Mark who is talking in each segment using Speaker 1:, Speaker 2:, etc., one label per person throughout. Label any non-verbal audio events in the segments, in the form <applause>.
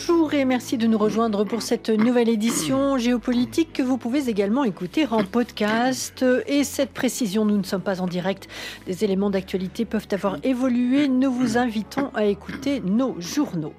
Speaker 1: Bonjour et merci de nous rejoindre pour cette nouvelle édition géopolitique que vous pouvez également écouter en podcast. Et cette précision, nous ne sommes pas en direct. Des éléments d'actualité peuvent avoir évolué. Nous vous invitons à écouter nos journaux.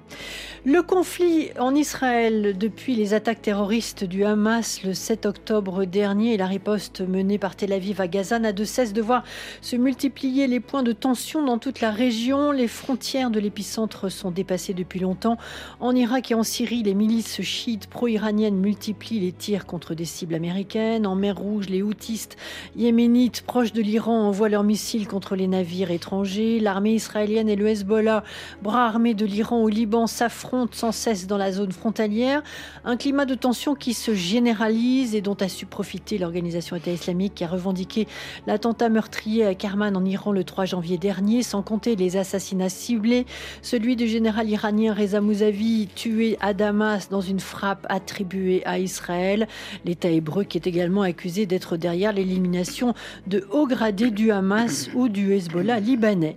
Speaker 1: Le conflit en Israël depuis les attaques terroristes du Hamas le 7 octobre dernier et la riposte menée par Tel Aviv à Gaza n'a de cesse de voir se multiplier les points de tension dans toute la région. Les frontières de l'épicentre sont dépassées depuis longtemps. En Irak et en Syrie, les milices chiites pro-iraniennes multiplient les tirs contre des cibles américaines. En mer Rouge, les houtistes yéménites proches de l'Iran envoient leurs missiles contre les navires étrangers. L'armée israélienne et le Hezbollah, bras armés de l'Iran au Liban, s'affrontent sans cesse dans la zone frontalière. Un climat de tension qui se généralise et dont a su profiter l'organisation État islamique qui a revendiqué l'attentat meurtrier à Kerman en Iran le 3 janvier dernier, sans compter les assassinats ciblés. Celui du général iranien Reza Mousavi, tué à Damas dans une frappe attribuée à Israël. L'État hébreu qui est également accusé d'être derrière l'élimination de hauts gradés du Hamas <coughs> ou du Hezbollah libanais.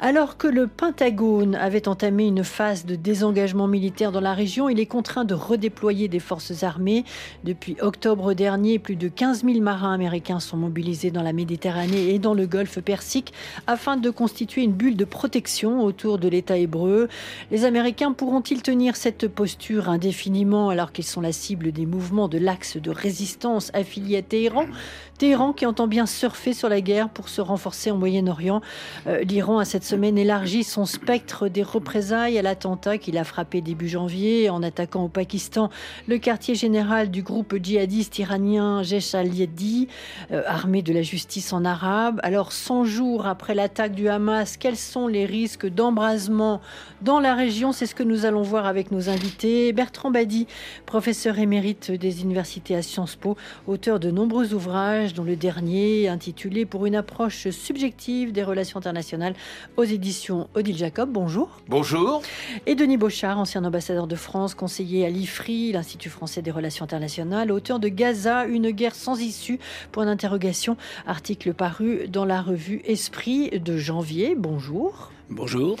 Speaker 1: Alors que le Pentagone avait entamé une phase de désengagement militaire dans la région, il est contraint de redéployer des forces armées. Depuis octobre dernier, plus de 15 000 marins américains sont mobilisés dans la Méditerranée et dans le Golfe Persique afin de constituer une bulle de protection autour de l'État hébreu. Les Américains pourront-ils tenir cette posture indéfiniment alors qu'ils sont la cible des mouvements de l'axe de résistance affilié à Téhéran Téhéran qui entend bien surfer sur la guerre pour se renforcer au Moyen-Orient. Euh, L'Iran a cette semaine élargi son spectre des représailles à l'attentat qu'il a frappé début janvier en attaquant au Pakistan le quartier général du groupe djihadiste iranien Jesh al-Yedi, euh, armé de la justice en arabe. Alors 100 jours après l'attaque du Hamas, quels sont les risques d'embrasement dans la région C'est ce que nous allons voir avec nos invités. Bertrand Badi, professeur émérite des universités à Sciences Po, auteur de nombreux ouvrages dont le dernier intitulé Pour une approche subjective des relations internationales aux éditions Odile Jacob. Bonjour.
Speaker 2: Bonjour.
Speaker 1: Et Denis Beauchard, ancien ambassadeur de France, conseiller à l'IFRI, l'Institut français des relations internationales, auteur de Gaza, une guerre sans issue, pour une interrogation, article paru dans la revue Esprit de janvier. Bonjour.
Speaker 2: Bonjour.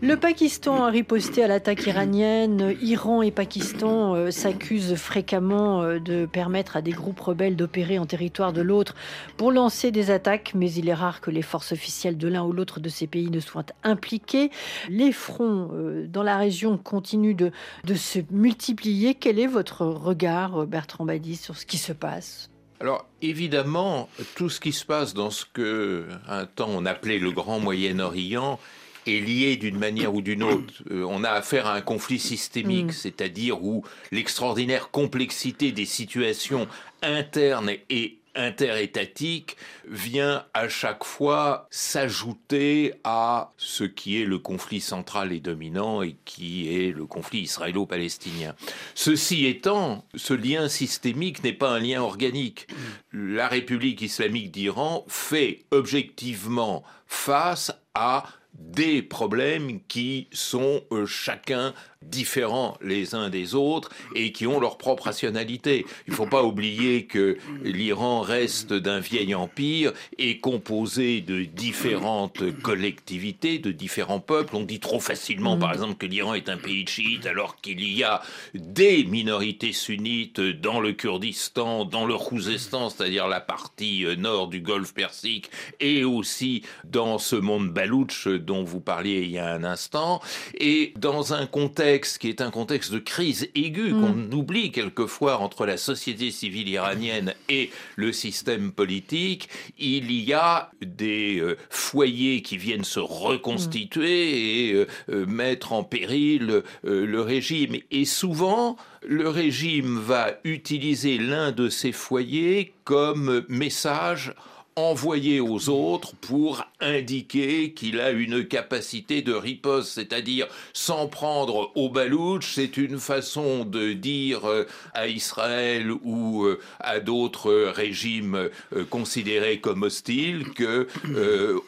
Speaker 1: Le Pakistan a riposté à l'attaque iranienne. Iran et Pakistan euh, s'accusent fréquemment euh, de permettre à des groupes rebelles d'opérer en territoire de l'autre pour lancer des attaques, mais il est rare que les forces officielles de l'un ou l'autre de ces pays ne soient impliquées. Les fronts euh, dans la région continuent de, de se multiplier. Quel est votre regard, Bertrand Badi, sur ce qui se passe?
Speaker 2: Alors évidemment, tout ce qui se passe dans ce que un temps on appelait le Grand Moyen-Orient est lié d'une manière ou d'une autre. Euh, on a affaire à un conflit systémique, mm. c'est-à-dire où l'extraordinaire complexité des situations internes et interétatique vient à chaque fois s'ajouter à ce qui est le conflit central et dominant et qui est le conflit israélo-palestinien. Ceci étant, ce lien systémique n'est pas un lien organique. La République islamique d'Iran fait objectivement face à des problèmes qui sont euh, chacun différents les uns des autres et qui ont leur propre rationalité. Il ne faut pas oublier que l'Iran reste d'un vieil empire et composé de différentes collectivités, de différents peuples. On dit trop facilement, par exemple, que l'Iran est un pays chiite alors qu'il y a des minorités sunnites dans le Kurdistan, dans le Khouzestan, c'est-à-dire la partie euh, nord du Golfe Persique, et aussi dans ce monde baloutche dont vous parliez il y a un instant, et dans un contexte qui est un contexte de crise aiguë mm. qu'on oublie quelquefois entre la société civile iranienne et le système politique, il y a des euh, foyers qui viennent se reconstituer et euh, euh, mettre en péril le régime. Et souvent, le régime va utiliser l'un de ces foyers comme message envoyé aux autres pour indiquer qu'il a une capacité de riposte, c'est-à-dire s'en prendre au balouch, c'est une façon de dire euh, à Israël ou euh, à d'autres régimes euh, considérés comme hostiles que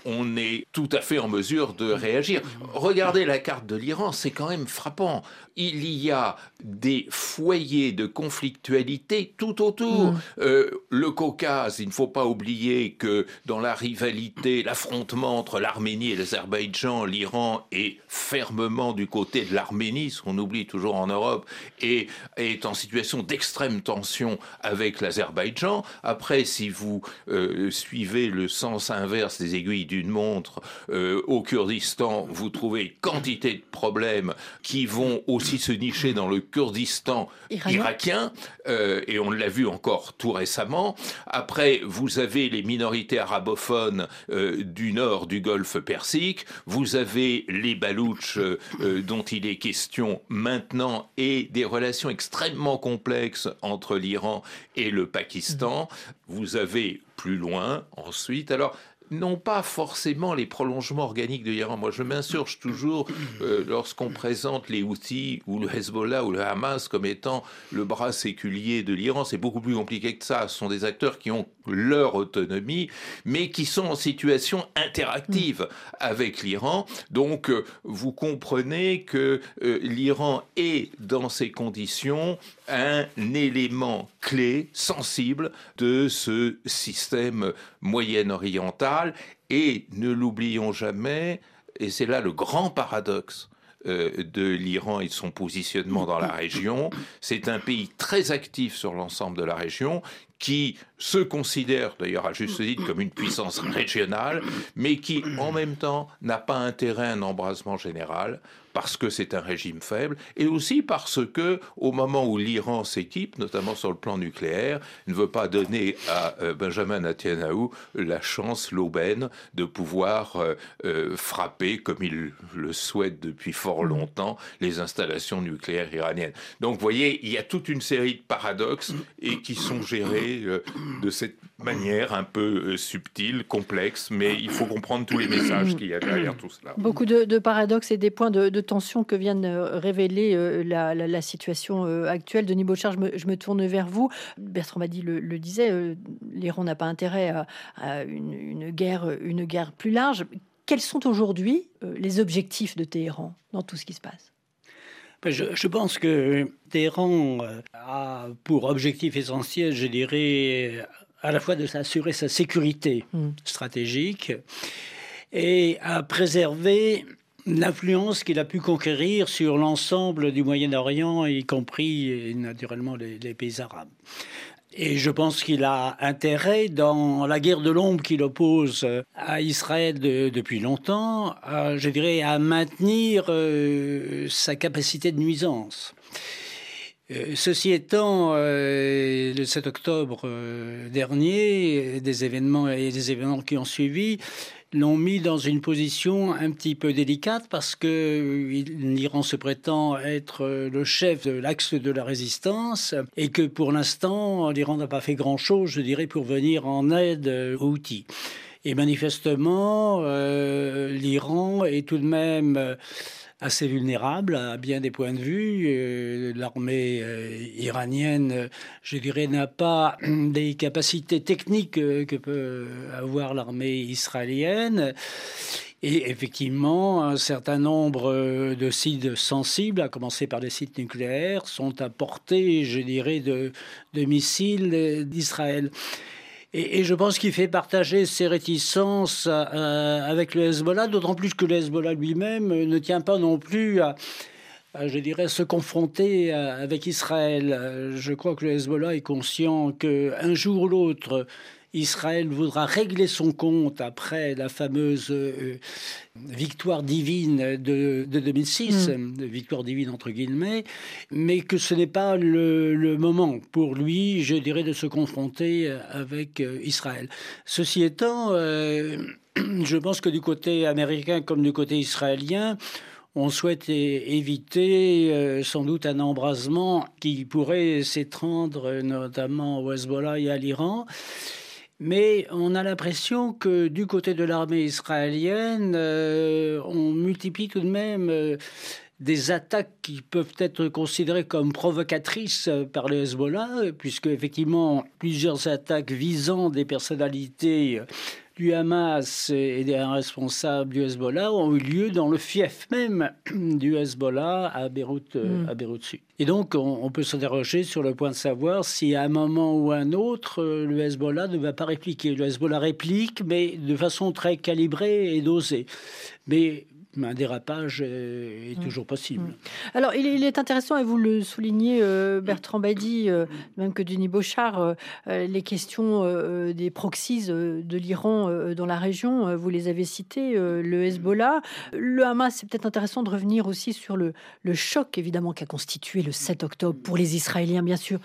Speaker 2: on est tout à fait en mesure de réagir. Regardez la carte de l'Iran, c'est quand même frappant. Il y a des foyers de conflictualité tout autour. Mm. le Caucase, il ne faut pas oublier que dans la rivalité, l'affrontement entre l'Arménie et l'Azerbaïdjan, l'Iran est fermement du côté de l'Arménie, ce qu'on oublie toujours en Europe, et est en situation d'extrême tension avec l'Azerbaïdjan. Après, si vous euh, suivez le sens inverse des aiguilles d'une montre, euh, au Kurdistan, vous trouvez quantité de problèmes qui vont aussi se nicher dans le Kurdistan irakien, euh, et on l'a vu encore tout récemment. Après, vous avez les minorités arabophones du nord du Golfe Persique, vous avez les Baloutches dont il est question maintenant, et des relations extrêmement complexes entre l'Iran et le Pakistan. Vous avez plus loin ensuite. Alors, non pas forcément les prolongements organiques de l'Iran. Moi, je m'insurge toujours euh, lorsqu'on présente les Houthis ou le Hezbollah ou le Hamas comme étant le bras séculier de l'Iran. C'est beaucoup plus compliqué que ça. Ce sont des acteurs qui ont leur autonomie, mais qui sont en situation interactive avec l'Iran. Donc, euh, vous comprenez que euh, l'Iran est dans ces conditions un élément clé, sensible de ce système moyen-oriental. Et ne l'oublions jamais, et c'est là le grand paradoxe euh, de l'Iran et de son positionnement dans la région. C'est un pays très actif sur l'ensemble de la région qui se considère d'ailleurs à juste titre comme une puissance régionale, mais qui en même temps n'a pas intérêt à un embrasement général parce que c'est un régime faible, et aussi parce que, au moment où l'Iran s'équipe, notamment sur le plan nucléaire, ne veut pas donner à euh, Benjamin Netanyahu la chance, l'aubaine, de pouvoir euh, euh, frapper, comme il le souhaite depuis fort longtemps, les installations nucléaires iraniennes. Donc, vous voyez, il y a toute une série de paradoxes et qui sont gérés de cette manière un peu subtile, complexe, mais il faut comprendre tous les messages qu'il y a derrière tout cela.
Speaker 1: Beaucoup de, paradoxes et des points de tension que vient de révéler euh, la, situation euh, actuelle. Denis Beauchard, je me, je me, tourne vers vous. Bertrand Madi le, le disait, euh, l'Iran n'a pas intérêt à, une, guerre, une guerre plus large. Quels sont aujourd'hui les objectifs de Téhéran dans tout ce qui se passe?
Speaker 3: Ben, je, pense que Téhéran a pour objectif essentiel, je dirais, à la fois de s'assurer sa sécurité hmm. stratégique et à préserver l'influence qu'il a pu conquérir sur l'ensemble du Moyen-Orient, y compris naturellement les, pays arabes. Et je pense qu'il a intérêt, dans la guerre de l'ombre qu'il oppose à Israël depuis longtemps, à, je dirais, à maintenir euh, sa capacité de nuisance. Euh, ceci étant, euh, le 7 octobre dernier, des événements et des événements qui ont suivi, l'ont mis dans une position un petit peu délicate parce que l'Iran se prétend être le chef de l'axe de la résistance et que pour l'instant, l'Iran n'a pas fait grand-chose, je dirais, pour venir en aide aux outils. Et manifestement, euh, l'Iran est tout de même assez vulnérable à bien des points de vue. Euh, l'armée euh, iranienne, je dirais, n'a pas <clears throat> des capacités techniques que peut avoir l'armée israélienne. Et effectivement, un certain nombre de sites sensibles, à commencer par les sites nucléaires, sont à portée, je dirais, de missiles d'Israël. Et, je pense qu'il fait partager ses réticences euh, avec le Hezbollah, d'autant plus que le Hezbollah lui-même ne tient pas non plus à, je dirais, se confronter avec Israël. Je crois que le Hezbollah est conscient qu'un jour ou l'autre, Israël voudra régler son compte après la fameuse euh, victoire divine de, 2006, mm. victoire divine entre guillemets, mais que ce n'est pas le, moment pour lui, je dirais, de se confronter avec euh, Israël. Ceci étant, euh, <clears throat> je pense que du côté américain comme du côté israélien, on souhaite éviter sans doute un embrasement qui pourrait s'étendre notamment au Hezbollah et à l'Iran. Mais on a l'impression que du côté de l'armée israélienne, euh, on multiplie tout de même euh, des attaques qui peuvent être considérées comme provocatrices par le Hezbollah, puisque effectivement plusieurs attaques visant des personnalités du Hamas et des responsables du Hezbollah ont eu lieu dans le fief même <clears throat> du Hezbollah à Beyrouth, euh, mm. à Beyrouth Sud. Et donc, on, peut s'interroger sur le point de savoir si à un moment ou un autre, euh, le Hezbollah ne va pas répliquer. Le Hezbollah réplique, mais de façon très calibrée et dosée. Mais un dérapage est, mm. toujours possible. Mm.
Speaker 1: Alors, il, est intéressant, et vous le soulignez, euh, Bertrand Badi, euh, même que Denis Bochard, euh, les questions des proxies de l'Iran dans la région, vous les avez citées, le Hezbollah. Le Hamas, c'est peut-être intéressant de revenir aussi sur le, le choc, évidemment, qu'a constitué le 7 octobre pour les Israéliens, bien sûr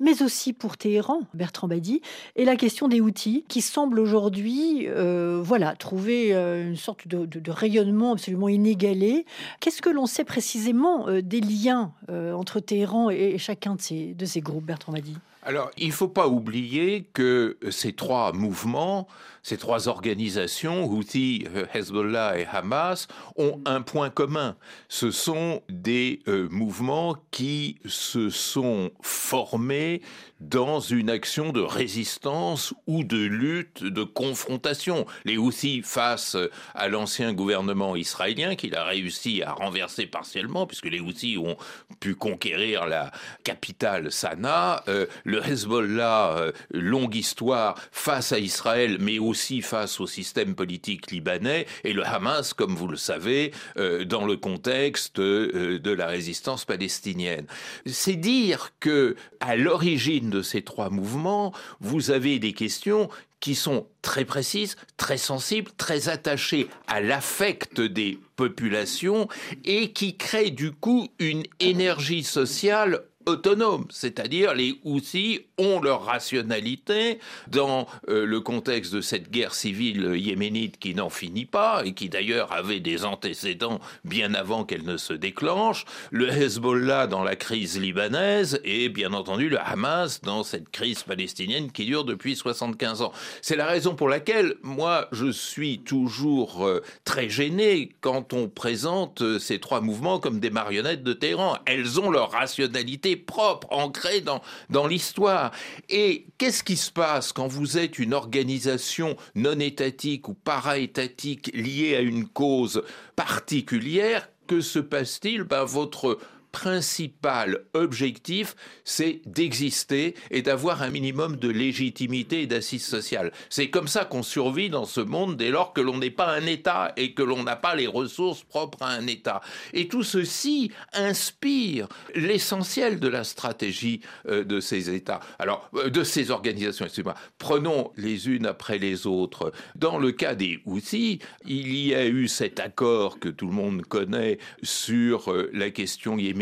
Speaker 1: mais aussi pour Téhéran, Bertrand Badi, et la question des outils qui semblent aujourd'hui euh, voilà, trouver euh, une sorte de, rayonnement absolument inégalé. Qu'est-ce que l'on sait précisément euh, des liens entre Téhéran et, chacun de ces, de ces groupes, Bertrand Badi?
Speaker 2: Alors, il ne faut pas oublier que ces trois mouvements ces trois organisations, Houthi, euh, Hezbollah et Hamas, ont un point commun. Ce sont des euh, mouvements qui se sont formés dans une action de résistance ou de lutte, de confrontation. Les Houthis face à l'ancien gouvernement israélien qu'il a réussi à renverser partiellement, puisque les Houthis ont pu conquérir la capitale Sanaa. Euh, le Hezbollah, longue histoire, face à Israël, mais aussi face au système politique libanais et le Hamas, comme vous le savez, euh, dans le contexte euh, de la résistance palestinienne. C'est dire que à l'origine de ces trois mouvements, vous avez des questions qui sont très précises, très sensibles, très attachées à l'affect des populations et qui créent du coup une énergie sociale autonomes, c'est-à-dire les Houthis ont leur rationalité dans euh, le contexte de cette guerre civile yéménite qui n'en finit pas et qui d'ailleurs avait des antécédents bien avant qu'elle ne se déclenche, le Hezbollah dans la crise libanaise et bien entendu le Hamas dans cette crise palestinienne qui dure depuis 75 ans. C'est la raison pour laquelle moi je suis toujours euh, très gêné quand on présente euh, ces trois mouvements comme des marionnettes de Téhéran. Elles ont leur rationalité propre, ancrée dans, dans l'histoire. Et qu'est-ce qui se passe quand vous êtes une organisation non étatique ou para-étatique liée à une cause particulière? Que se passe-t-il? Ben, Votre principal objectif, c'est d'exister et d'avoir un minimum de légitimité et d'assise sociale. C'est comme ça qu'on survit dans ce monde dès lors que l'on n'est pas un État et que l'on n'a pas les ressources propres à un État. Et tout ceci inspire l'essentiel de la stratégie euh, de ces États. Alors, euh, de ces organisations, excusez-moi. Prenons les unes après les autres. Dans le cas des Houthis, il y a eu cet accord que tout le monde connaît sur euh, la question yéménite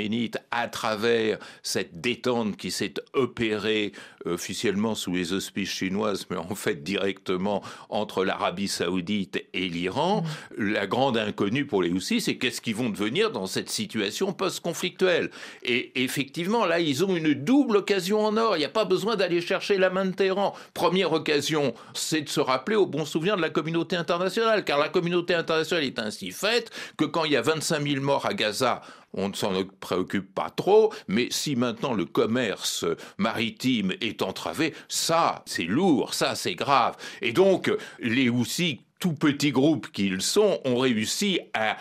Speaker 2: à travers cette détente qui s'est opérée officiellement sous les auspices chinoises, mais en fait directement entre l'Arabie saoudite et l'Iran, mm. la grande inconnue pour les Houthis, c'est qu'est-ce qu'ils vont devenir dans cette situation post-conflictuelle. Et effectivement, là, ils ont une double occasion en or. Il n'y a pas besoin d'aller chercher la main de Téhéran. Première occasion, c'est de se rappeler au bon souvenir de la communauté internationale, car la communauté internationale est ainsi faite que quand il y a 25 000 morts à Gaza, on ne s'en préoccupe pas trop, mais si maintenant le commerce maritime est entravé, ça, c'est lourd, ça, c'est grave. Et donc, les Houthis, tout petits groupes qu'ils sont, ont réussi à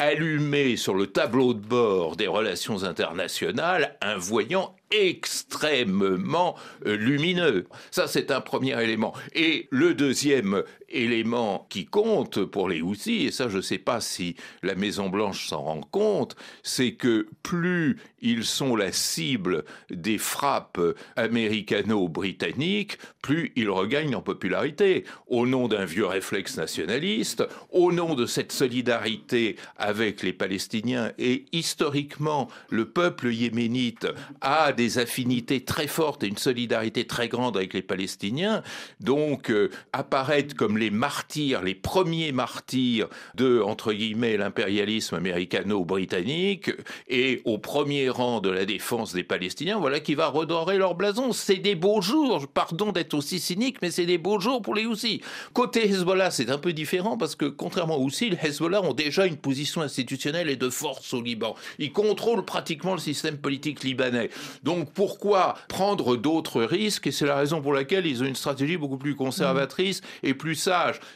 Speaker 2: allumer sur le tableau de bord des relations internationales un voyant extrêmement euh, lumineux. Ça, c'est un premier élément. Et le deuxième élément qui compte pour les Houthis, et ça, je ne sais pas si la Maison-Blanche s'en rend compte, c'est que plus ils sont la cible des frappes américano-britanniques, plus ils regagnent en popularité. Au nom d'un vieux réflexe nationaliste, au nom de cette solidarité avec les Palestiniens, et historiquement, le peuple yéménite a des affinités très fortes et une solidarité très grande avec les Palestiniens. Donc, euh, apparaître comme les martyrs, les premiers martyrs de, entre guillemets, l'impérialisme américano-britannique et au premier rang de la défense des Palestiniens, voilà qui va redorer leur blason. C'est des beaux jours, pardon d'être aussi cynique, mais c'est des beaux jours pour les Houthis. Côté Hezbollah, c'est un peu différent parce que, contrairement aux Houthis, les Hezbollah ont déjà une position institutionnelle et de force au Liban. Ils contrôlent pratiquement le système politique libanais. Donc pourquoi prendre d'autres risques? Et c'est la raison pour laquelle ils ont une stratégie beaucoup plus conservatrice et plus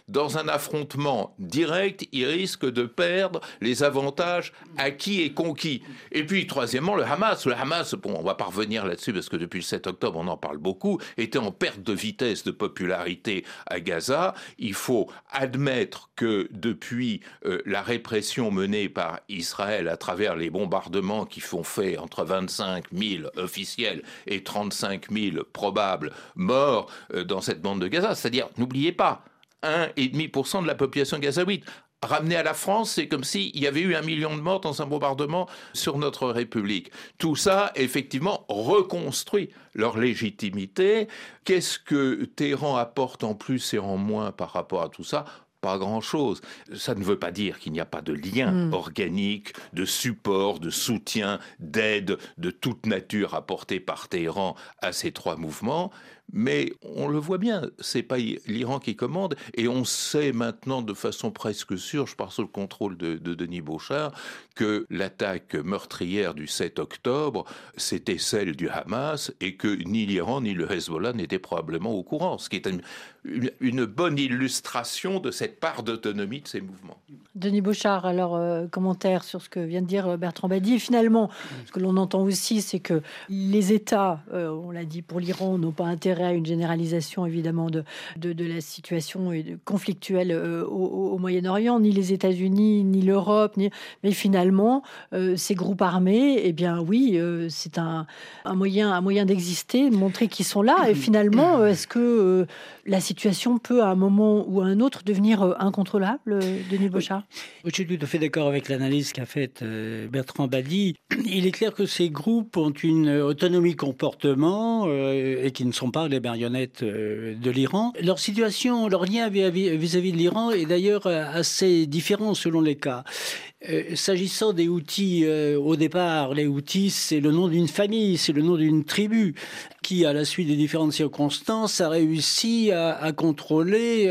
Speaker 2: Dans un affrontement direct, ils risquent de perdre les avantages acquis et conquis. Et puis, troisièmement, le Hamas. Le Hamas, bon, on va pas revenir là-dessus parce que depuis le 7 octobre, on en parle beaucoup, était en perte de vitesse de popularité à Gaza. Il faut admettre que depuis euh, la répression menée par Israël à travers les bombardements qui font fait entre 25 000 officiels et 35 000 probables morts euh, dans cette bande de Gaza, c'est-à-dire, n'oubliez pas, 1,5% de la population gazaouite ramené à la France, c'est comme s'il y avait eu un million de morts dans un bombardement sur notre République. Tout ça, effectivement, reconstruit leur légitimité. Qu'est-ce que Téhéran apporte en plus et en moins par rapport à tout ça? Pas grand-chose. Ça ne veut pas dire qu'il n'y a pas de lien hmm. organique, de support, de soutien, d'aide de toute nature apporté par Téhéran à ces trois mouvements, mais on le voit bien, c'est pas l'Iran qui commande, et on sait maintenant de façon presque sûre, je parle sous le contrôle de, Denis Beauchard, que l'attaque meurtrière du 7 octobre, c'était celle du Hamas, et que ni l'Iran ni le Hezbollah n'étaient probablement au courant, ce qui est une, bonne illustration de cette part d'autonomie de ces mouvements.
Speaker 1: Denis Beauchard, alors euh, commentaire sur ce que vient de dire euh, Bertrand Badi. Finalement, ce que l'on entend aussi, c'est que les États, euh, on l'a dit pour l'Iran, n'ont pas intérêt à une généralisation évidemment de, de, la situation conflictuelle euh, au, Moyen-Orient, ni les États-Unis, ni l'Europe, ni... mais finalement, euh, ces groupes armés, eh bien oui, euh, c'est un, un, moyen, un moyen d'exister, montrer qu'ils sont là. Et finalement, est-ce que la situation peut à un moment ou à un autre devenir incontrôlable, Denis Bochard?
Speaker 3: Je suis tout à fait d'accord avec l'analyse qu'a faite Bertrand Badi. Il est clair que ces groupes ont une autonomie comportement et qui ne sont pas les marionnettes euh, de l'Iran. Leur situation, leur lien vis-à-vis de l'Iran est d'ailleurs euh, assez différent selon les cas. Euh, s'agissant des outils, au départ, les outils, c'est le nom d'une famille, c'est le nom d'une tribu qui, à la suite des différentes circonstances, a réussi à, à contrôler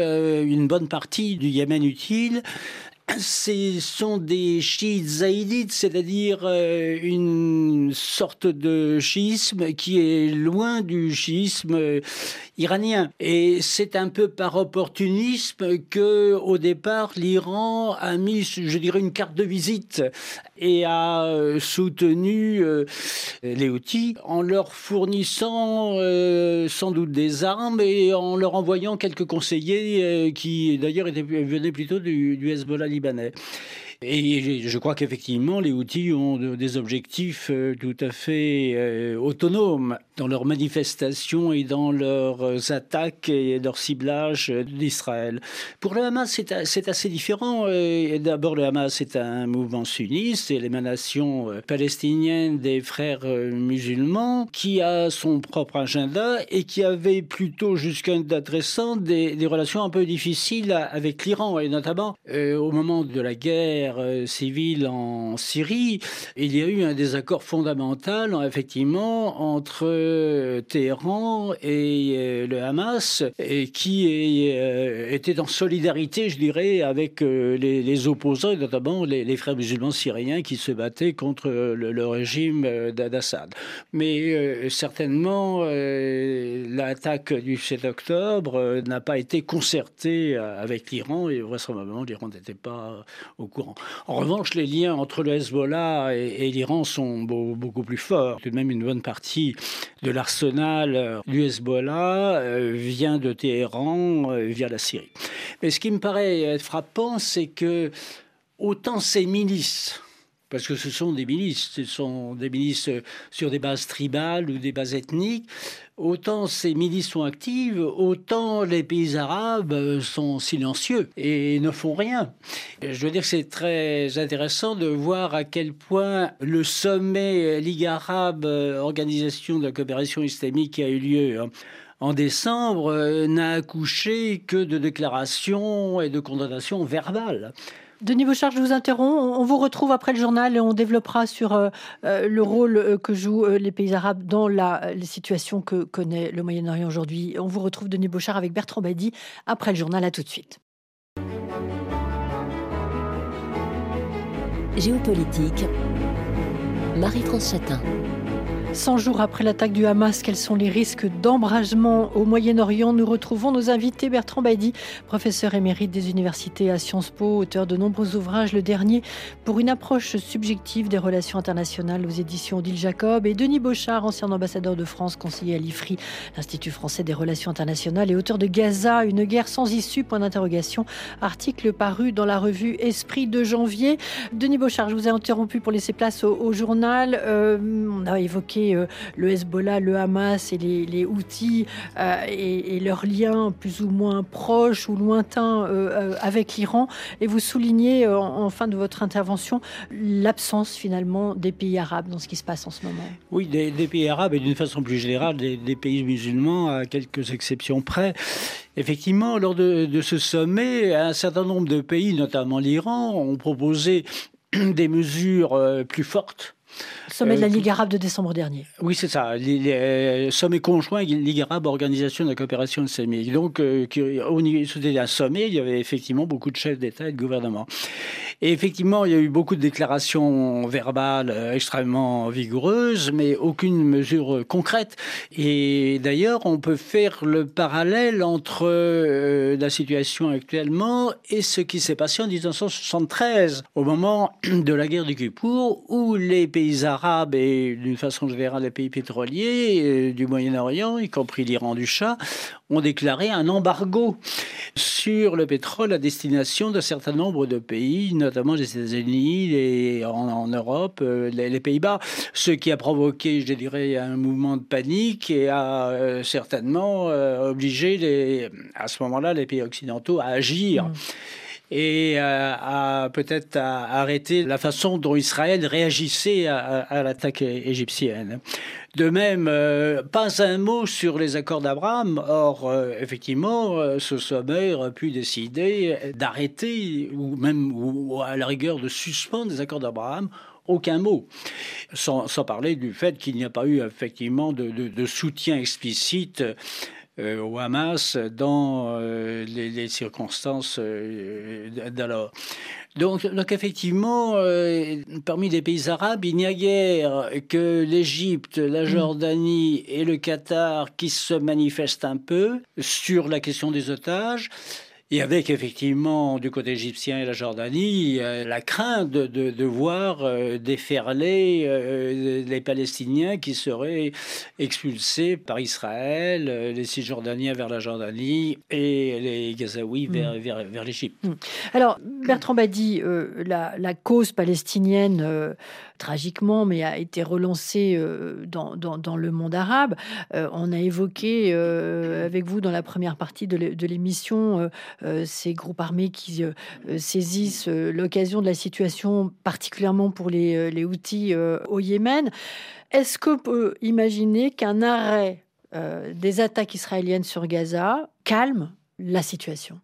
Speaker 3: une bonne partie du Yémen utile ce sont des chiites zaïdites, c'est-à-dire euh, une sorte de chiisme qui est loin du chiisme iranien. Et c'est un peu par opportunisme que, au départ, l'Iran a mis, je dirais, une carte de visite et a euh, soutenu euh, les outils en leur fournissant euh, sans doute des armes et en leur envoyant quelques conseillers qui d'ailleurs venaient plutôt du, du Hezbollah libanais. Et je crois qu'effectivement, les outils ont des objectifs tout à fait autonomes dans leurs manifestations et dans leurs attaques et leur ciblage d'Israël. Pour le Hamas, c'est assez différent. D'abord, le Hamas est un mouvement sunniste, c'est l'émanation euh, palestinienne des frères musulmans qui a son propre agenda et qui avait plutôt jusqu'à une date récente des, relations un peu difficiles avec l'Iran et notamment au moment de la guerre euh, civile en Syrie, il y a eu un désaccord fondamental, effectivement, entre euh, Téhéran et euh, le Hamas, et qui était en solidarité, je dirais, avec les, opposants, notamment les, frères musulmans syriens qui se battaient contre le, régime d'Assad. Mais certainement, l'attaque du 7 octobre n'a pas été concertée avec l'Iran, et vraisemblablement, l'Iran n'était pas au courant. En revanche, les liens entre le Hezbollah et, l'Iran sont beaucoup plus forts. Tout de même, une bonne partie de l'arsenal euh, du Hezbollah euh, vient de Téhéran euh, via la Syrie. Mais ce qui me paraît frappant, c'est que autant ces milices parce que ce sont des milices, ce sont des milices sur des bases tribales ou des bases ethniques. Autant ces milices sont actives, autant les pays arabes sont silencieux et ne font rien. Je veux dire que c'est très intéressant de voir à quel point le sommet Ligue arabe, organisation de la coopération islamique qui a eu lieu hein, en décembre, n'a accouché que de déclarations et de condamnations verbales.
Speaker 1: Denis Bouchard, je vous interromps. On vous retrouve après le journal et on développera sur euh, euh, le rôle euh, que jouent les pays arabes dans la, situation que connaît le Moyen-Orient aujourd'hui. On vous retrouve, Denis Bouchard, avec Bertrand Badi après le journal. À tout de suite.
Speaker 4: Géopolitique, Marie-France Chatin.
Speaker 1: 100 jours après l'attaque du Hamas, quels sont les risques d'embragement au Moyen-Orient Nous retrouvons nos invités Bertrand Badi, professeur émérite des universités à Sciences Po, auteur de nombreux ouvrages, le dernier pour une approche subjective des relations internationales aux éditions Odile Jacob, et Denis Beauchard, ancien ambassadeur de France, conseiller à l'IFRI, l'Institut français des relations internationales, et auteur de Gaza, une guerre sans issue, point d'interrogation, article paru dans la revue Esprit de janvier. Denis Beauchard, je vous ai interrompu pour laisser place au, journal. Euh, on a évoqué euh, le Hezbollah, le Hamas et les, les Houthis euh, et, leurs liens plus ou moins proches ou lointains euh, avec l'Iran. Et vous soulignez en, fin de votre intervention l'absence finalement des pays arabes dans ce qui se passe en ce moment.
Speaker 3: Oui, des, pays arabes et d'une façon plus générale des, pays musulmans, à quelques exceptions près. Effectivement, lors de, de, ce sommet, un certain nombre de pays, notamment l'Iran, ont proposé <clears throat> des mesures plus fortes
Speaker 1: Sommet de la euh, Ligue arabe de décembre dernier.
Speaker 3: Oui, c'est ça. Les, euh, sommet conjoint Ligue arabe, Organisation de la coopération islamique. Donc, euh, c'était un sommet, il y avait effectivement beaucoup de chefs d'État et de gouvernement. Et effectivement, il y a eu beaucoup de déclarations verbales extrêmement vigoureuses, mais aucune mesure concrète. Et d'ailleurs, on peut faire le parallèle entre la situation actuellement et ce qui s'est passé en 1973, au moment <clears throat> de la guerre du Kippour, où les pays arabes et d'une façon générale les pays pétroliers euh, du Moyen-Orient, y compris l'Iran du Shah, ont déclaré un embargo sur le pétrole à destination d'un certain nombre de pays, notamment les États-Unis et en, Europe, euh, les, Pays-Bas, ce qui a provoqué, je dirais, un mouvement de panique et a euh, certainement obligé les, à ce moment-là les pays occidentaux à agir. Mmh et euh, à peut-être arrêter la façon dont Israël réagissait à, l'attaque égyptienne. De même, euh, pas un mot sur les accords d'Abraham. Or, euh, effectivement, ce sommet aurait pu décider d'arrêter ou même à la rigueur de suspendre les accords d'Abraham aucun mot, sans, parler du fait qu'il n'y a pas eu effectivement de, de soutien explicite euh, au Hamas dans euh, les, circonstances euh, d'alors. Donc, donc effectivement, parmi les pays arabes, il n'y a guère que l'Égypte, la mm. Jordanie et le Qatar qui se manifestent un peu sur la question des otages. Et avec effectivement du côté égyptien et la Jordanie la crainte de, voir euh, déferler euh, les Palestiniens qui seraient expulsés par Israël, euh, les Cisjordaniens vers la Jordanie et les Gazaouis vers, mm. vers, vers l'Égypte. Mm.
Speaker 1: Alors Bertrand Badi, la, la, cause palestinienne tragiquement, mais a été relancée dans, dans, le monde arabe. on a évoqué avec vous dans la première partie de l'émission euh, ces groupes armés qui euh, euh, saisissent l'occasion de la situation, particulièrement pour les, les Houthis au Yémen. Est-ce qu'on peut imaginer qu'un arrêt des attaques israéliennes sur Gaza calme la situation?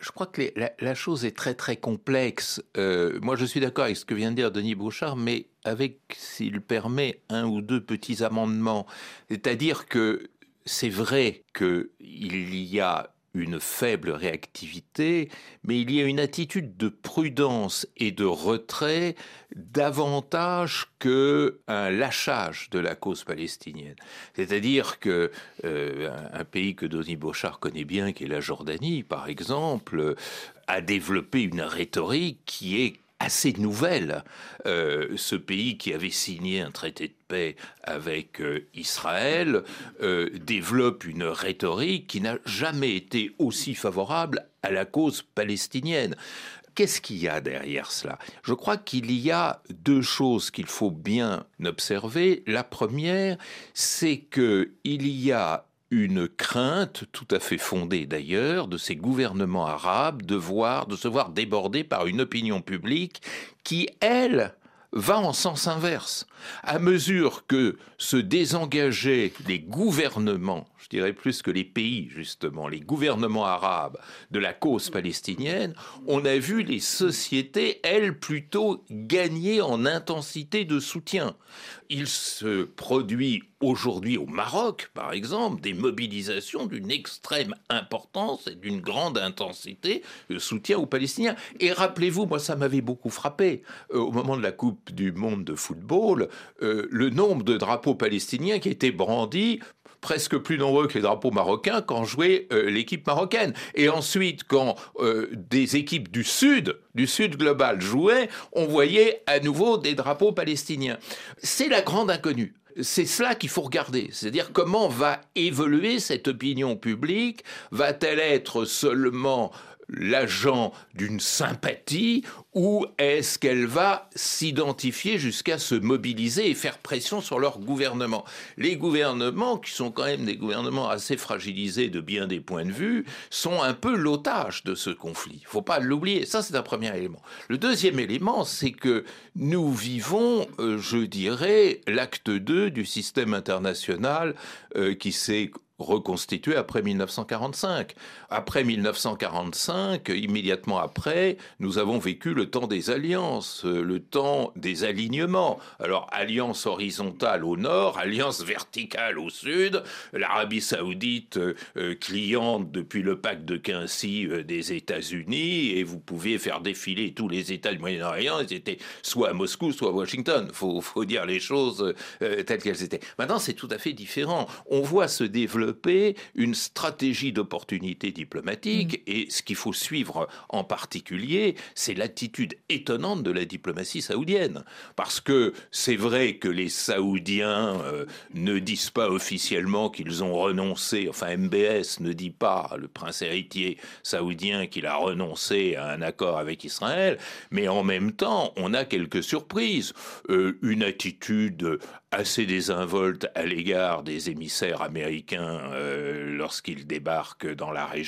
Speaker 2: Je crois que la, chose est très très complexe. moi, je suis d'accord avec ce que vient de dire Denis Bouchard, mais avec, s'il permet, un ou deux petits amendements. C'est-à-dire que c'est vrai qu'il y a une faible réactivité, mais il y a une attitude de prudence et de retrait davantage que un lâchage de la cause palestinienne. C'est-à-dire que euh, un pays que Denis Beauchard connaît bien, qui est la Jordanie, par exemple, a développé une rhétorique qui est assez nouvelle. Euh, ce pays qui avait signé un traité de paix avec euh, Israël euh, développe une rhétorique qui n'a jamais été aussi favorable à la cause palestinienne. Qu'est-ce qu'il y a derrière cela? Je crois qu'il y a deux choses qu'il faut bien observer. La première, c'est qu'il y a une crainte tout à fait fondée d'ailleurs de ces gouvernements arabes de voir, de se voir débordés par une opinion publique qui, elle, va en sens inverse. À mesure que se désengageaient les gouvernements, je dirais plus que les pays justement, les gouvernements arabes de la cause palestinienne, on a vu les sociétés, elles, plutôt gagner en intensité de soutien. Il se produit aujourd'hui au Maroc, par exemple, des mobilisations d'une extrême importance et d'une grande intensité de soutien aux Palestiniens. Et rappelez-vous, moi ça m'avait beaucoup frappé, euh, au moment de la Coupe du Monde de football, euh, le nombre de drapeaux palestiniens qui étaient brandis presque plus nombreux que les drapeaux marocains quand jouait euh, l'équipe marocaine. Et ensuite, quand des équipes du Sud, du Sud global jouaient, on voyait à nouveau des drapeaux palestiniens. C'est la grande inconnue c'est cela qu'il faut regarder. C'est-à-dire comment va évoluer cette opinion publique? Va-t-elle être seulement l'agent d'une sympathie ou est-ce qu'elle va s'identifier jusqu'à se mobiliser et faire pression sur leur gouvernement? Les gouvernements, qui sont quand même des gouvernements assez fragilisés de bien des points de vue, sont un peu l'otage de ce conflit. Il ne faut pas l'oublier. Ça, c'est un premier élément. Le deuxième élément, c'est que nous vivons, euh, je dirais, l'acte 2 du système international euh, qui s'est reconstitué après 1945. Après 1945, immédiatement après, nous avons vécu le temps des alliances, le temps des alignements. Alors, alliance horizontale au nord, alliance verticale au sud, l'Arabie saoudite euh, cliente depuis le pacte de Quincy euh, des États-Unis, et vous pouviez faire défiler tous les États du Moyen-Orient, ils étaient soit à Moscou, soit à Washington. Il faut, faut, dire les choses euh, telles qu'elles étaient. Maintenant, c'est tout à fait différent. On voit se développer une stratégie d'opportunité diplomatique mm. et ce qu'il faut suivre en particulier, c'est l'attitude étonnante de la diplomatie saoudienne. Parce que c'est vrai que les Saoudiens euh, ne disent pas officiellement qu'ils ont renoncé, enfin MBS ne dit pas, le prince héritier saoudien, qu'il a renoncé à un accord avec Israël, mais en même temps, on a quelques surprises. Euh, une attitude assez désinvolte à l'égard des émissaires américains euh, lorsqu'ils débarquent dans la région,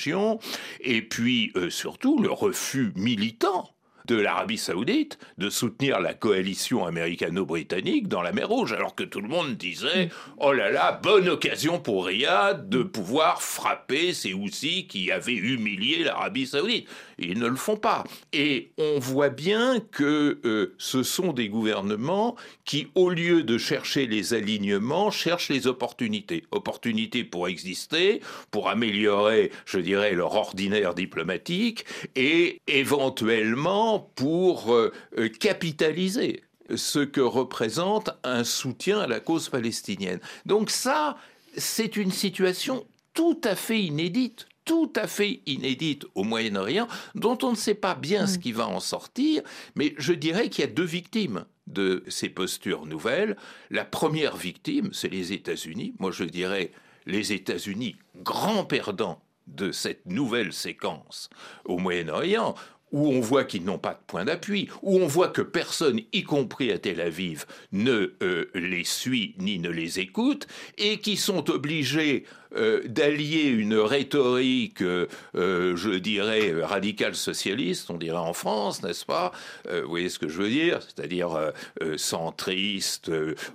Speaker 2: et puis euh, surtout le refus militant de l'Arabie saoudite de soutenir la coalition américano-britannique dans la mer Rouge, alors que tout le monde disait mm. oh là là, bonne occasion pour Riyad de pouvoir frapper ces Houthis qui avaient humilié l'Arabie saoudite. Ils ne le font pas. Et on voit bien que euh, ce sont des gouvernements qui, au lieu de chercher les alignements, cherchent les opportunités. Opportunités pour exister, pour améliorer, je dirais, leur ordinaire diplomatique et éventuellement pour euh, euh, capitaliser ce que représente un soutien à la cause palestinienne. Donc ça, c'est une situation tout à fait inédite, tout à fait inédite au Moyen-Orient, dont on ne sait pas bien ce mm. qui va en sortir, mais je dirais qu'il y a deux victimes de ces postures nouvelles. La première victime, c'est les États-Unis. Moi, je dirais les États-Unis, grands perdants de cette nouvelle séquence au Moyen-Orient, où on voit qu'ils n'ont pas de point d'appui, où on voit que personne, y compris à Tel Aviv, ne euh, les suit ni ne les écoute, et qui sont obligés euh, d'allier une rhétorique, euh, je dirais, radicale socialiste, on dirait en France, n'est-ce pas Vous voyez ce que je veux dire C'est-à-dire centriste,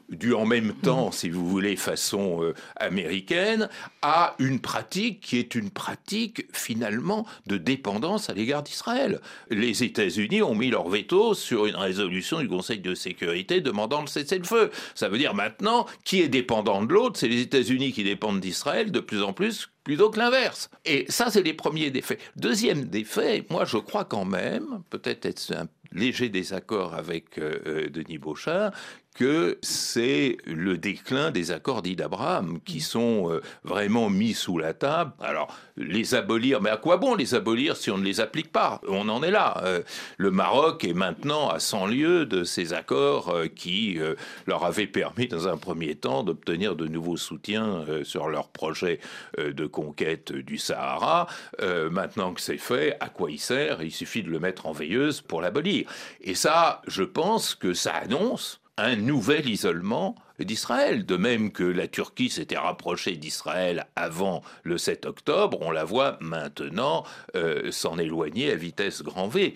Speaker 2: du en même temps, si vous voulez, façon américaine, à une pratique qui est une pratique finalement de dépendance à l'égard d'Israël les États-Unis ont mis leur veto sur une résolution du Conseil de sécurité demandant le cessez-le-feu. Ça veut dire maintenant, qui est dépendant de l'autre C'est les États-Unis qui dépendent d'Israël de plus en plus plutôt que l'inverse. Et ça, c'est les premiers défaits. Deuxième défait, moi je crois quand même, peut-être être un léger désaccord avec euh, euh, Denis Beauchat, que c'est le déclin des accords dits d'Abraham qui sont euh, vraiment mis sous la table. Alors, les abolir, mais à quoi bon les abolir si on ne les applique pas? On en est là. Euh, le Maroc est maintenant à 100 lieues de ces accords euh, qui leur avaient permis, dans un premier temps, d'obtenir de nouveaux soutiens sur leur projet de conquête du Sahara. maintenant que c'est fait, à quoi il sert? Il suffit de le mettre en veilleuse pour l'abolir. Et ça, je pense que ça annonce un nouvel isolement d'Israël. De même que la Turquie s'était rapprochée d'Israël avant le 7 octobre, on la voit maintenant euh, s'en éloigner à vitesse grand V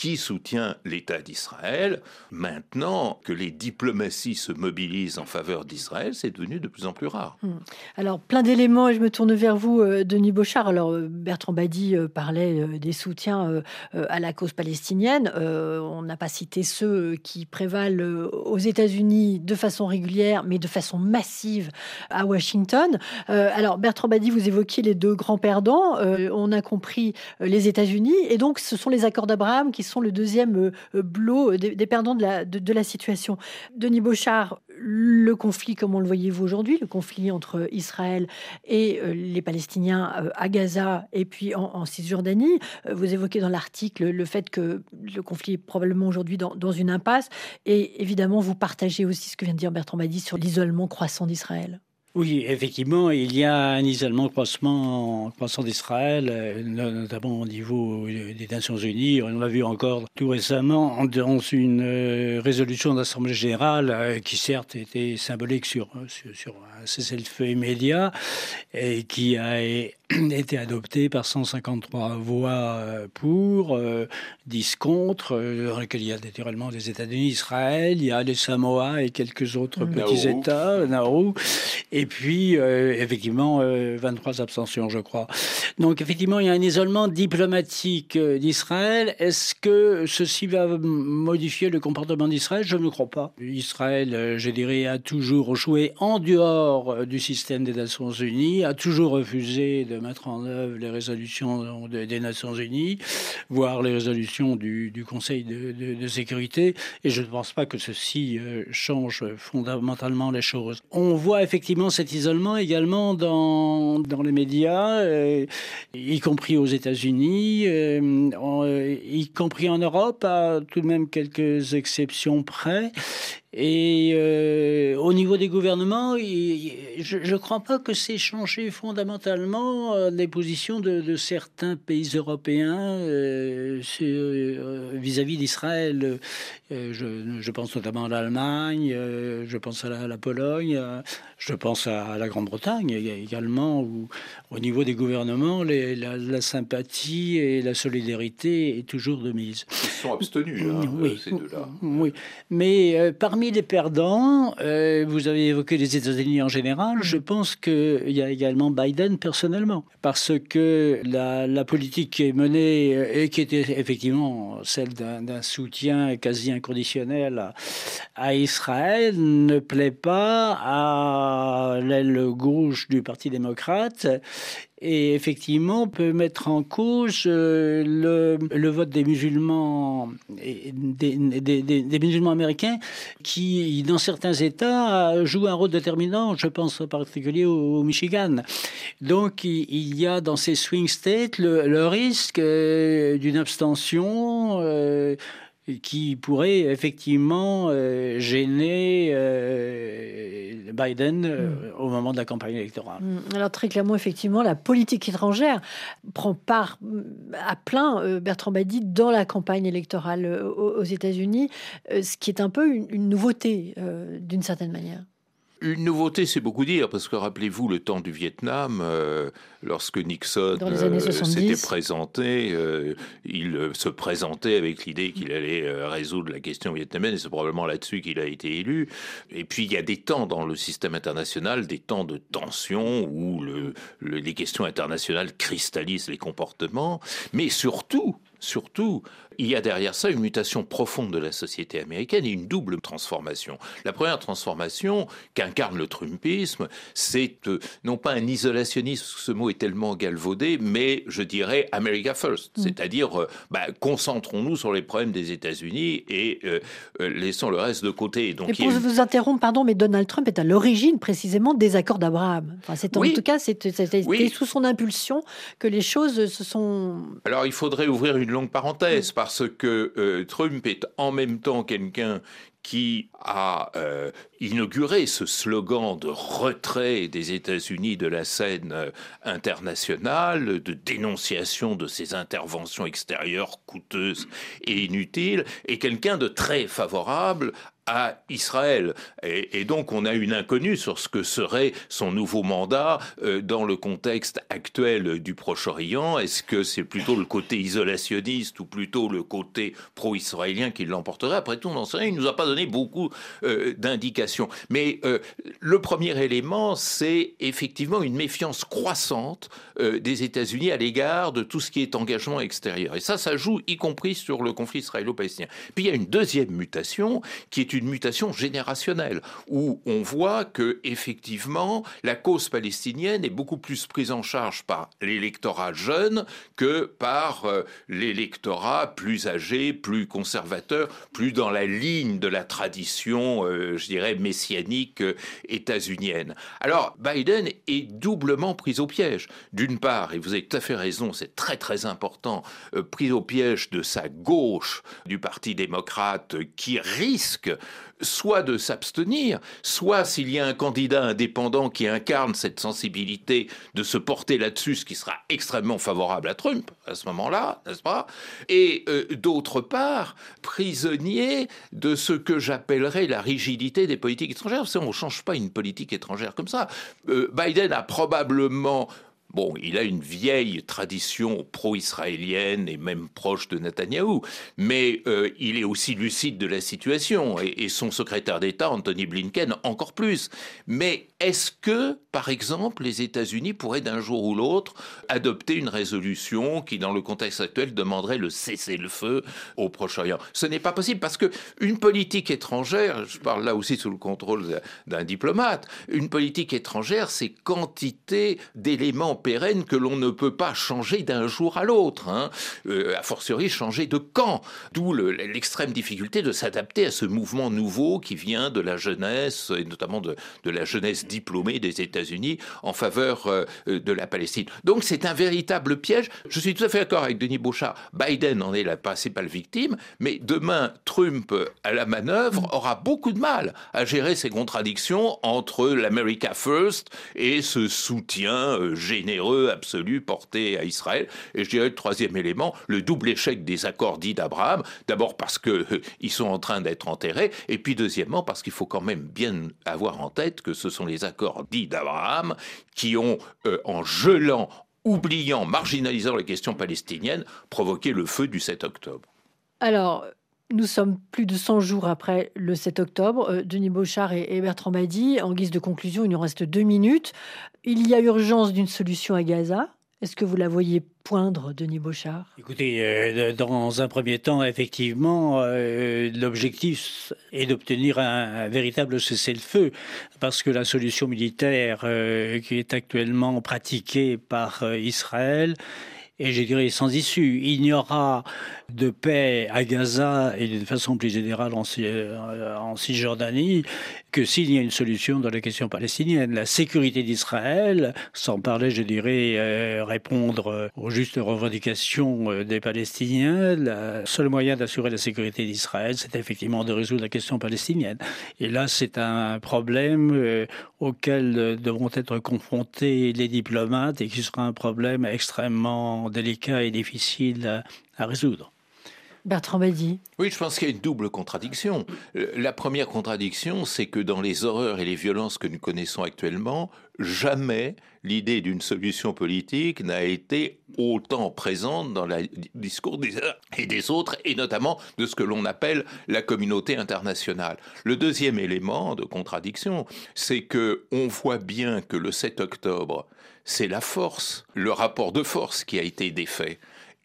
Speaker 2: qui soutient l'État d'Israël. Maintenant que les diplomaties se mobilisent en faveur d'Israël, c'est devenu de plus en plus rare. Hmm.
Speaker 1: Alors, plein d'éléments, et je me tourne vers vous, euh, Denis Bochard. Alors, euh, Bertrand Badi euh, parlait des soutiens à la cause palestinienne. On n'a pas cité ceux qui prévalent aux États-Unis de façon régulière, mais de façon massive à Washington. Alors, Bertrand Badi, vous évoquiez les deux grands perdants. On a compris les États-Unis, et donc ce sont les accords d'Abraham qui sont le deuxième blot des, perdants de la, situation. Denis Bochard, le conflit, comment le voyez-vous aujourd'hui, le conflit entre Israël et euh, les Palestiniens euh, à Gaza et puis en, Cisjordanie euh, Vous évoquez dans l'article le fait que le conflit est probablement aujourd'hui dans, dans, une impasse. Et évidemment, vous partagez aussi ce que vient de dire Bertrand Badi sur l'isolement croissant d'Israël.
Speaker 3: Oui, effectivement, il y a un isolement croissant, croissant d'Israël, euh, notamment au niveau des Nations Unies. On l'a vu encore tout récemment dans une euh, résolution d'Assemblée générale euh, qui certes était symbolique sur, sur, sur un cessez-le-feu immédiat et qui a été adopté par 153 voix pour, 10 contre, dans lesquels il y a naturellement des États-Unis, Israël, il y a les Samoa et quelques autres petits États, Nauru. Et puis, euh, effectivement, 23 euh, abstentions, je crois. Donc, effectivement, il y a un isolement diplomatique euh, d'Israël. Est-ce que ceci va modifier le comportement d'Israël? Je ne crois pas. Israël, je dirais, a toujours joué en dehors du système des Nations Unies, a toujours refusé de mettre en œuvre les résolutions des Nations Unies, voire les résolutions du, Conseil de, sécurité. Et je ne pense pas que ceci change fondamentalement les choses. On voit effectivement cet isolement également dans, dans les médias, euh, y compris aux États-Unis, euh, euh, y compris en Europe, à tout de même quelques exceptions près. Et euh, au niveau des gouvernements, je ne crois pas que c'est changé fondamentalement euh, les positions de, certains pays européens euh, vis-à-vis d'Israël. Je, pense notamment à l'Allemagne, je pense à la, Pologne, je pense à, la Grande-Bretagne également, où au niveau des gouvernements, la, sympathie et la solidarité est toujours de mise.
Speaker 2: Ils sont abstenus, hein, oui, ces deux-là.
Speaker 3: Oui, mais parmi Parmi les perdants, euh, vous avez évoqué les États-Unis en général. Je pense qu'il y a également Biden personnellement, parce que la, politique qui est menée euh, et qui était effectivement celle d'un soutien quasi inconditionnel à, Israël ne plaît pas à l'aile gauche du Parti démocrate et effectivement peut mettre en cause euh, le, vote des musulmans, des, musulmans américains qui, dans certains États, jouent un rôle déterminant. Je pense en particulier au, Michigan. Donc, il, y a dans ces swing states le, risque euh, d'une abstention. Euh, qui pourrait effectivement euh, gêner euh, Biden euh, mm. au moment de la campagne électorale.
Speaker 1: Mm. Alors très clairement, effectivement, la politique étrangère prend part à plein, Bertrand Badi, dans la campagne électorale aux, États-Unis, ce qui est un peu une nouveauté d'une certaine manière.
Speaker 2: Une nouveauté, c'est beaucoup dire, parce que rappelez-vous le temps du Vietnam, euh, lorsque Nixon euh, s'était présenté, euh, il se présentait avec l'idée qu'il allait résoudre la question vietnamienne, et c'est probablement là-dessus qu'il a été élu. Et puis il y a des temps dans le système international, des temps de tension où le, les questions internationales cristallisent les comportements, mais surtout, surtout, il y a derrière ça une mutation profonde de la société américaine et une double transformation. La première transformation qu'incarne le Trumpisme, c'est euh, non pas un isolationnisme, ce mot est tellement galvaudé, mais je dirais America First, mm. c'est-à-dire euh, bah, concentrons-nous sur les problèmes des États-Unis et euh, laissons le reste de côté.
Speaker 1: Donc, et pour vous interrompre, pardon, mais Donald Trump est à l'origine précisément des accords d'Abraham. Enfin, c'est en tout cas, c'était sous son impulsion que les choses se sont.
Speaker 2: Alors il faudrait ouvrir une longue parenthèse. Parce que euh, Trump est en même temps quelqu'un qui a euh, inauguré ce slogan de retrait des États-Unis de la scène euh, internationale, de dénonciation de ses interventions extérieures coûteuses et inutiles, et quelqu'un de très favorable Israël. Et, donc on a une inconnue sur ce que serait son nouveau mandat euh, dans le contexte actuel du Proche-Orient. Est-ce que c'est plutôt le côté isolationniste ou plutôt le côté pro-israélien qui l'emporterait? Après tout, on. Il nous a pas donné beaucoup euh, d'indications. Mais euh, le premier élément, c'est effectivement une méfiance croissante des États-Unis à l'égard de tout ce qui est engagement extérieur. Et ça, ça joue y compris sur le conflit israélo-palestinien. Puis il y a une deuxième mutation qui est une mutation générationnelle où on voit que effectivement la cause palestinienne est beaucoup plus prise en charge par l'électorat jeune que par euh, l'électorat plus âgé, plus conservateur, plus dans la ligne de la tradition, euh, je dirais messianique euh, états-unienne. Alors Biden est doublement pris au piège. D'une part, et vous avez tout à fait raison, c'est très très important, pris au piège de sa gauche du Parti démocrate qui risque soit de s'abstenir, soit s'il y a un candidat indépendant qui incarne cette sensibilité de se porter là-dessus, ce qui sera extrêmement favorable à Trump à ce moment-là, n'est-ce pas? Et euh, d'autre part, prisonnier de ce que j'appellerais la rigidité des politiques étrangères. on ne change pas une politique étrangère comme ça. Euh, Biden a probablement Bon, il a une vieille tradition pro-israélienne et même proche de Netanyahou, mais euh, il est aussi lucide de la situation et, son secrétaire d'État, Anthony Blinken, encore plus. Mais est-ce que, par exemple, les États-Unis pourraient d'un jour ou l'autre adopter une résolution qui, dans le contexte actuel, demanderait le cessez-le-feu au Proche-Orient? Ce n'est pas possible parce que une politique étrangère, je parle là aussi sous le contrôle d'un diplomate, une politique étrangère, c'est quantité d'éléments pérenne que l'on ne peut pas changer d'un jour à l'autre, hein. Euh, a fortiori changer de camp, d'où l'extrême difficulté de s'adapter à ce mouvement nouveau qui vient de la jeunesse, et notamment de, la jeunesse diplômée des États-Unis en faveur euh, de la Palestine. Donc c'est un véritable piège. Je suis tout à fait d'accord avec Denis Bouchard, Biden en est la principale victime, mais demain, Trump à la manœuvre aura beaucoup de mal à gérer ces contradictions entre l'America First et ce soutien euh, généreux absolu porté à Israël. Et je dirais le troisième élément, le double échec des accords dits d'Abraham. D'abord parce qu'ils euh, sont en train d'être enterrés, et puis deuxièmement parce qu'il faut quand même bien avoir en tête que ce sont les accords dits d'Abraham qui ont, euh, en gelant, oubliant, marginalisant la question palestinienne, provoqué le feu du 7 octobre.
Speaker 1: Alors, nous sommes plus de 100 jours après le 7 octobre. Euh, Denis Beauchard et Bertrand Badi, en guise de conclusion, il nous reste deux minutes. Il y a urgence d'une solution à Gaza. Est-ce que vous la voyez poindre, Denis Beauchard
Speaker 3: Écoutez, euh, dans un premier temps, effectivement, euh, l'objectif est d'obtenir un, véritable cessez-le-feu, parce que la solution militaire qui est actuellement pratiquée par Israël et je dirais sans issue. Il n'y aura de paix à Gaza et de façon plus générale en, euh, en Cisjordanie que s'il y a une solution dans la question palestinienne. La sécurité d'Israël, sans parler, je dirais, euh, répondre aux justes revendications euh, des Palestiniens, le seul moyen d'assurer la sécurité d'Israël, c'est effectivement de résoudre la question palestinienne. Et là, c'est un problème auquel devront être confrontés les diplomates et qui sera un problème extrêmement délicat et difficile à résoudre.
Speaker 1: Bertrand.
Speaker 2: Oui, je pense qu'il y a une double contradiction. Euh, la première contradiction, c'est que dans les horreurs et les violences que nous connaissons actuellement, jamais l'idée d'une solution politique n'a été autant présente dans le discours des uns et des autres, et notamment de ce que l'on appelle la communauté internationale. Le deuxième élément de contradiction, c'est que on voit bien que le 7 octobre, c'est la force, le rapport de force qui a été défait.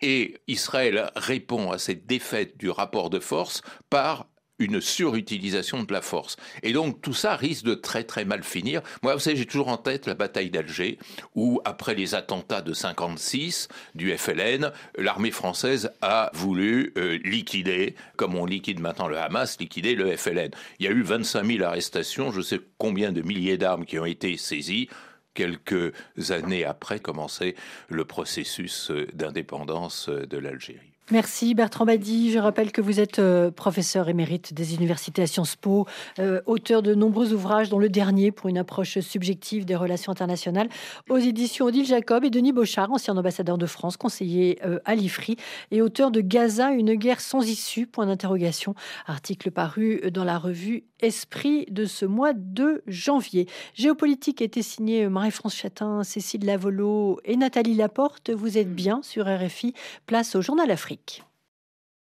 Speaker 2: Et Israël répond à cette défaite du rapport de force par une surutilisation de la force. Et donc tout ça risque de très très mal finir. Moi, vous savez, j'ai toujours en tête la bataille d'Alger, où après les attentats de 56 du FLN, l'armée française a voulu euh, liquider, comme on liquide maintenant le Hamas, liquider le FLN. Il y a eu 25 000 arrestations, je sais combien de milliers d'armes qui ont été saisies quelques années après commençait le processus d'indépendance de l'Algérie.
Speaker 1: Merci Bertrand Badi. Je rappelle que vous êtes euh, professeur émérite des universités à Sciences Po, euh, auteur de nombreux ouvrages, dont le dernier pour une approche subjective des relations internationales aux éditions Odile Jacob et Denis Beauchard, ancien ambassadeur de France, conseiller euh, à l'IFRI et auteur de Gaza, une guerre sans issue, point d'interrogation, article paru dans la revue Esprit de ce mois de janvier. Géopolitique était signé Marie-France Chatin, Cécile Lavolo et Nathalie Laporte. Vous êtes bien sur RFI, place au journal Afrique.